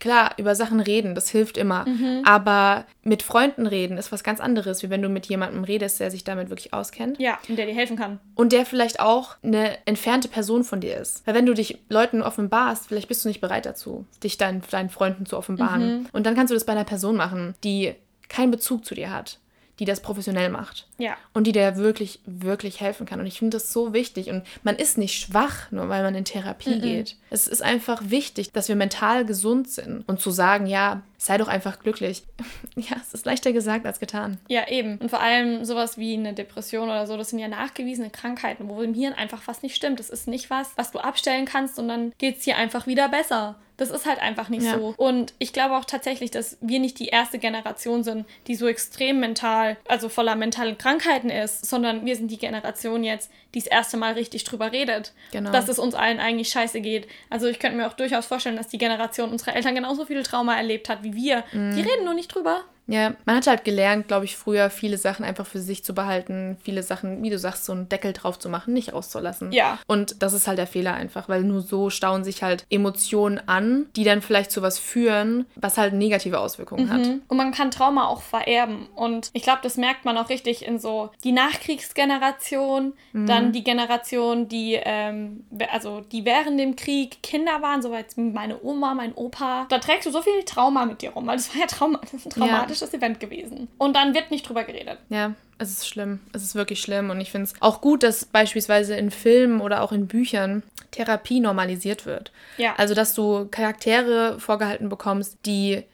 klar, über Sachen reden, das hilft immer. Mhm. Aber mit Freunden reden ist was ganz anderes, wie wenn du mit jemandem redest, der sich damit wirklich auskennt. Ja, und der dir helfen kann. Und der vielleicht auch eine entfernte Person von dir ist. Weil wenn du dich Leuten offenbarst, vielleicht bist du nicht bereit dazu, dich deinen, deinen Freunden zu offenbaren. Mhm. Und dann kannst du das bei einer Person machen, die keinen Bezug zu dir hat die das professionell macht. Ja. Und die dir wirklich, wirklich helfen kann. Und ich finde das so wichtig. Und man ist nicht schwach, nur weil man in Therapie mm -mm. geht. Es ist einfach wichtig, dass wir mental gesund sind. Und zu sagen, ja, sei doch einfach glücklich. ja, es ist leichter gesagt als getan. Ja, eben. Und vor allem sowas wie eine Depression oder so, das sind ja nachgewiesene Krankheiten, wo im Hirn einfach was nicht stimmt. Das ist nicht was, was du abstellen kannst und dann geht es dir einfach wieder besser. Das ist halt einfach nicht ja. so. Und ich glaube auch tatsächlich, dass wir nicht die erste Generation sind, die so extrem mental, also voller mentalen Krankheiten ist, sondern wir sind die Generation jetzt, die das erste Mal richtig drüber redet. Genau. Dass es uns allen eigentlich scheiße geht. Also ich könnte mir auch durchaus vorstellen, dass die Generation unserer Eltern genauso viel Trauma erlebt hat wie wir. Mhm. Die reden nur nicht drüber. Ja, man hat halt gelernt, glaube ich, früher viele Sachen einfach für sich zu behalten, viele Sachen, wie du sagst, so einen Deckel drauf zu machen, nicht auszulassen. Ja. Und das ist halt der Fehler einfach, weil nur so stauen sich halt Emotionen an, die dann vielleicht zu was führen, was halt negative Auswirkungen mhm. hat. Und man kann Trauma auch vererben. Und ich glaube, das merkt man auch richtig in so die Nachkriegsgeneration, mhm. dann die Generation, die, ähm, also die während dem Krieg Kinder waren, soweit meine Oma, mein Opa. Da trägst du so viel Trauma mit dir rum, weil das war ja Trauma, das ist traumatisch. Ja traumatisches Event gewesen. Und dann wird nicht drüber geredet. Ja, es ist schlimm. Es ist wirklich schlimm. Und ich finde es auch gut, dass beispielsweise in Filmen oder auch in Büchern Therapie normalisiert wird. Ja. Also, dass du Charaktere vorgehalten bekommst, die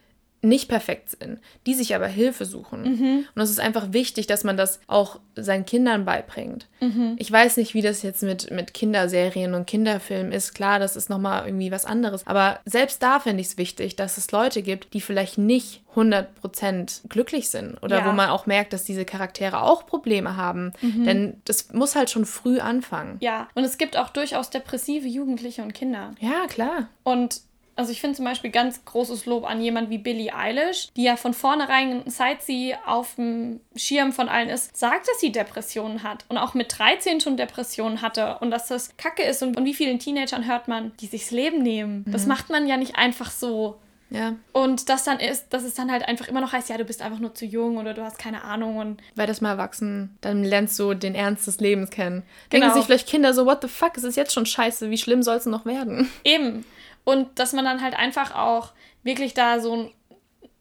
nicht perfekt sind, die sich aber Hilfe suchen. Mhm. Und es ist einfach wichtig, dass man das auch seinen Kindern beibringt. Mhm. Ich weiß nicht, wie das jetzt mit, mit Kinderserien und Kinderfilmen ist. Klar, das ist nochmal irgendwie was anderes. Aber selbst da finde ich es wichtig, dass es Leute gibt, die vielleicht nicht 100% glücklich sind oder ja. wo man auch merkt, dass diese Charaktere auch Probleme haben. Mhm. Denn das muss halt schon früh anfangen. Ja, und es gibt auch durchaus depressive Jugendliche und Kinder. Ja, klar. Und also ich finde zum Beispiel ganz großes Lob an jemand wie Billie Eilish, die ja von vornherein, seit sie auf dem Schirm von allen ist, sagt, dass sie Depressionen hat und auch mit 13 schon Depressionen hatte und dass das Kacke ist und von wie vielen Teenagern hört man, die sich's Leben nehmen. Mhm. Das macht man ja nicht einfach so. Ja. Und das dann ist, dass es dann halt einfach immer noch heißt, ja, du bist einfach nur zu jung oder du hast keine Ahnung und Weil das mal erwachsen, dann lernst du den Ernst des Lebens kennen. Denken Genau. sich vielleicht Kinder so, what the fuck, es ist jetzt schon scheiße, wie schlimm soll es noch werden? Eben. Und dass man dann halt einfach auch wirklich da so ein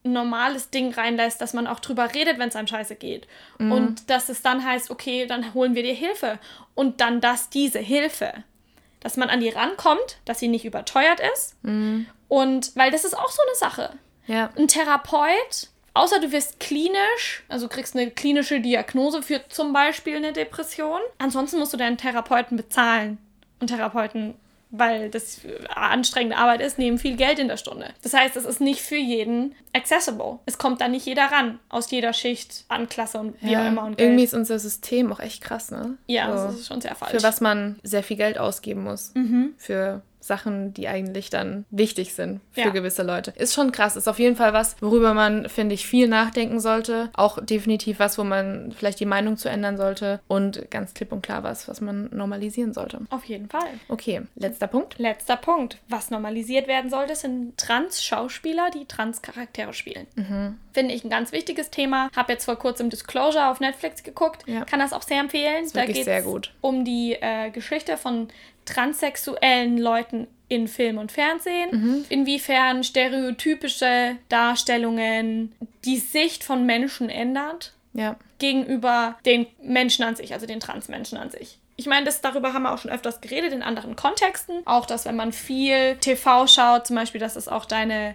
normales Ding reinlässt, dass man auch drüber redet, wenn es einem scheiße geht. Und dass es dann heißt, okay, dann holen wir dir Hilfe. Und dann, dass diese Hilfe, dass man an die rankommt, dass sie nicht überteuert ist. Und weil das ist auch so eine Sache. Ja. Ein Therapeut, außer du wirst klinisch, also kriegst eine klinische Diagnose für zum Beispiel eine Depression. Ansonsten musst du deinen Therapeuten bezahlen. Und Therapeuten, weil das anstrengende Arbeit ist, nehmen viel Geld in der Stunde. Das heißt, es ist nicht für jeden accessible. Es kommt da nicht jeder ran, aus jeder Schicht, an Klasse und wie auch immer. Und Geld. irgendwie ist unser System auch echt krass, ne? ja, so. das ist schon sehr falsch. Für was man sehr viel Geld ausgeben muss. Mhm. Für Sachen, die eigentlich dann wichtig sind für Ja. gewisse Leute. Ist schon krass. Ist auf jeden Fall was, worüber man, finde ich, viel nachdenken sollte. Auch definitiv was, wo man vielleicht die Meinung zu ändern sollte. Und ganz klipp und klar was, was man normalisieren sollte. Auf jeden Fall. Okay, letzter Punkt. Letzter Punkt. Was normalisiert werden sollte, sind Trans-Schauspieler, die Trans-Charaktere spielen. Mhm. Finde ich ein ganz wichtiges Thema. Habe jetzt vor kurzem Disclosure auf Netflix geguckt. Ja. Kann das auch sehr empfehlen. Geht's sehr gut. um die äh, Geschichte von transsexuellen Leuten in Film und Fernsehen. Mhm. Inwiefern stereotypische Darstellungen die Sicht von Menschen ändert Ja. gegenüber den Menschen an sich, also den Transmenschen an sich. Ich meine, das, darüber haben wir auch schon öfters geredet in anderen Kontexten. Auch, dass wenn man viel TV schaut, zum Beispiel, dass es auch deine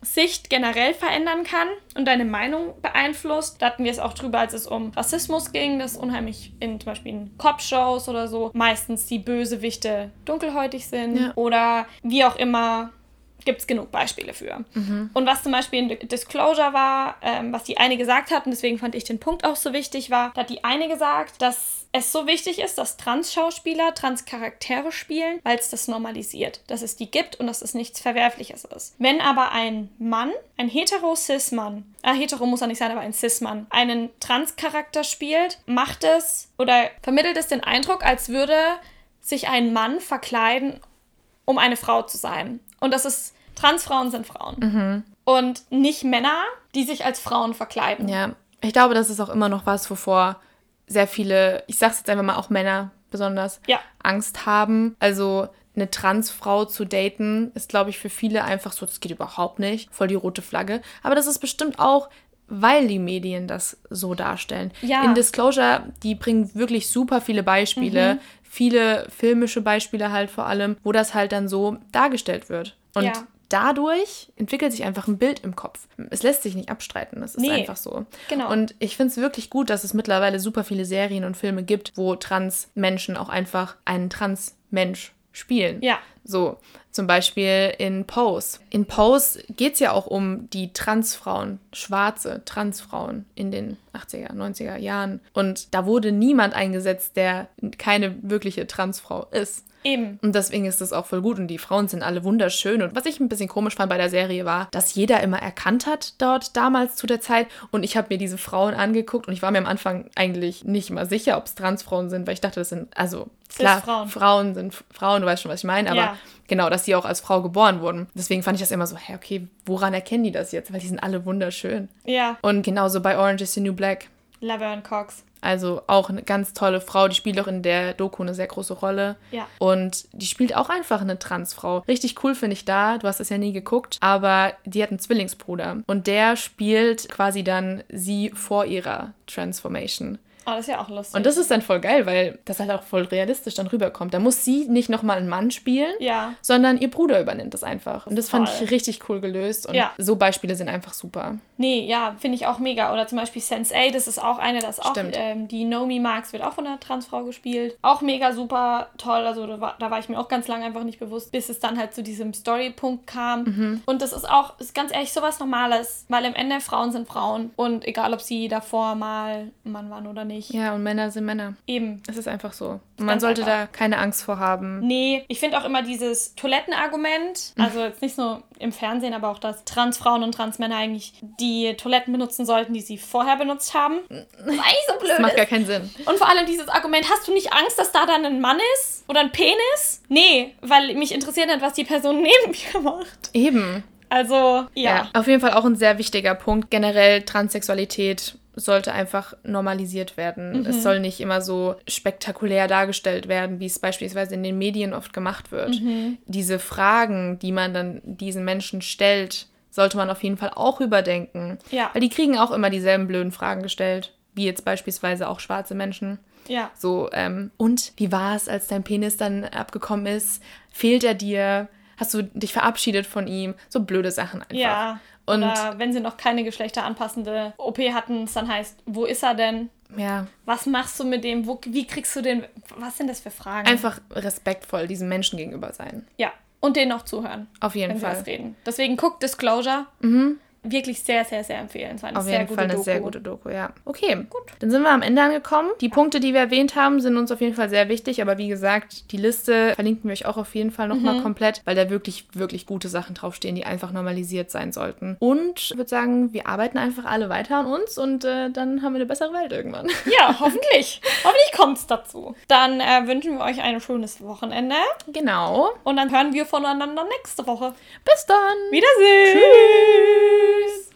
Sicht generell verändern kann und deine Meinung beeinflusst. Da hatten wir es auch drüber, als es um Rassismus ging, dass unheimlich in zum Beispiel in Cop-Shows oder so meistens die Bösewichte dunkelhäutig sind Ja. oder wie auch immer gibt es genug Beispiele für. Und was zum Beispiel in Disclosure war, ähm, was die eine gesagt hat, und deswegen fand ich den Punkt auch so wichtig, war, da hat die eine gesagt, dass es so wichtig ist, dass Trans-Schauspieler Trans-Charaktere spielen, weil es das normalisiert, dass es die gibt und dass es nichts Verwerfliches ist. Wenn aber ein Mann, ein hetero-cis-Mann, äh, hetero muss er nicht sein, aber ein cis-Mann, einen Trans-Charakter spielt, macht es oder vermittelt es den Eindruck, als würde sich ein Mann verkleiden, um eine Frau zu sein. Und das ist, Transfrauen sind Frauen. Und nicht Männer, die sich als Frauen verkleiden. Ja. Ich glaube, das ist auch immer noch was, wovor sehr viele, ich sag's jetzt einfach mal auch Männer besonders, Ja. Angst haben. Also eine Transfrau zu daten, ist, glaube ich, für viele einfach so, das geht überhaupt nicht. Voll die rote Flagge. Aber das ist bestimmt auch, weil die Medien das so darstellen. Ja. In Disclosure, die bringen wirklich super viele Beispiele, Mhm. viele filmische Beispiele halt vor allem, wo das halt dann so dargestellt wird. Und Ja. Dadurch entwickelt sich einfach ein Bild im Kopf. Es lässt sich nicht abstreiten, das ist Nee. einfach so. Genau. Und ich finde es wirklich gut, dass es mittlerweile super viele Serien und Filme gibt, wo Trans-Menschen auch einfach einen Trans-Mensch spielen. Ja. So, zum Beispiel in Pose. In Pose geht es ja auch um die Transfrauen, schwarze Transfrauen in den 80er, 90er Jahren. Und da wurde niemand eingesetzt, der keine wirkliche Transfrau ist. Eben. Und deswegen ist das auch voll gut. Und die Frauen sind alle wunderschön. Und was ich ein bisschen komisch fand bei der Serie war, dass jeder immer erkannt hat dort damals zu der Zeit. Und ich habe mir diese Frauen angeguckt und ich war mir am Anfang eigentlich nicht mal sicher, ob es Transfrauen sind, weil ich dachte, das sind, also klar, Cis-Frauen. Frauen sind Frauen, du weißt schon, was ich meine, aber Ja. genau, dass sie auch als Frau geboren wurden. Deswegen fand ich das immer so, hä, okay, woran erkennen die das jetzt? Weil die sind alle wunderschön. Ja. Und genauso bei Orange is the New Black. Laverne Cox. Also auch eine ganz tolle Frau, die spielt auch in der Doku eine sehr große Rolle. Ja. Und die spielt auch einfach eine Transfrau. Richtig cool finde ich da, du hast das ja nie geguckt, aber die hat einen Zwillingsbruder. Und der spielt quasi dann sie vor ihrer Transformation. Oh, das ist ja auch lustig. Und das ist dann voll geil, weil das halt auch voll realistisch dann rüberkommt. Da muss sie nicht nochmal einen Mann spielen, Ja. sondern ihr Bruder übernimmt das einfach. Und das fand Voll. ich richtig cool gelöst. Und Ja. so Beispiele sind einfach super. Nee, ja, finde ich auch mega. Oder zum Beispiel Sense8, das ist auch eine, das auch, Stimmt. ähm, die Nomi Marx wird auch von einer Transfrau gespielt. Auch mega super toll. Also da war, da war ich mir auch ganz lange einfach nicht bewusst, bis es dann halt zu diesem Storypunkt kam. Mhm. Und das ist auch, ist ganz ehrlich, sowas Normales. Weil im Ende Frauen sind Frauen. Und egal, ob sie davor mal ein Mann waren oder nicht. Ja, und Männer sind Männer. Eben. Es ist einfach so. Und man sollte einfach. da keine Angst vor haben. Nee, ich finde auch immer dieses Toilettenargument, also jetzt nicht nur im Fernsehen, aber auch, dass Transfrauen und Transmänner eigentlich die Toiletten benutzen sollten, die sie vorher benutzt haben. Weil so blöd Das macht ist. gar keinen Sinn. Und vor allem dieses Argument, hast du nicht Angst, dass da dann ein Mann ist? Oder ein Penis? Nee, weil mich interessiert hat, was die Person neben mir macht. Eben. Also, ja. Ja, auf jeden Fall auch ein sehr wichtiger Punkt. Generell Transsexualität sollte einfach normalisiert werden. Es soll nicht immer so spektakulär dargestellt werden, wie es beispielsweise in den Medien oft gemacht wird. Diese Fragen, die man dann diesen Menschen stellt, sollte man auf jeden Fall auch überdenken. Ja. Weil die kriegen auch immer dieselben blöden Fragen gestellt, wie jetzt beispielsweise auch schwarze Menschen. Ja. So, ähm, und wie war es, als dein Penis dann abgekommen ist? Fehlt er dir? Hast du dich verabschiedet von ihm? So blöde Sachen einfach. Ja. Und Oder wenn sie noch keine geschlechteranpassende OP hatten, es dann heißt, wo ist er denn? ja, Was machst du mit dem? Wo, wie kriegst du den? Was sind das für Fragen? einfach respektvoll diesem Menschen gegenüber sein. Ja. Und denen auch zuhören, Auf jeden wenn sie Fall. Mhm. was reden. Deswegen guckt Disclosure. Wirklich sehr, sehr, sehr empfehlenswert. Eine Auf jeden Fall eine Doku. sehr gute Doku, ja. Okay, gut. Dann sind wir am Ende angekommen. Die Punkte, die wir erwähnt haben, sind uns auf jeden Fall sehr wichtig. Aber wie gesagt, die Liste verlinken wir euch auch auf jeden Fall nochmal Mhm. komplett, weil da wirklich, wirklich gute Sachen draufstehen, die einfach normalisiert sein sollten. Und ich würde sagen, wir arbeiten einfach alle weiter an uns und äh, dann haben wir eine bessere Welt irgendwann. Ja, hoffentlich. hoffentlich kommt es dazu. Dann äh, wünschen wir euch ein schönes Wochenende. genau. Und dann hören wir voneinander nächste Woche. Bis dann. Wiedersehen. Tschüss.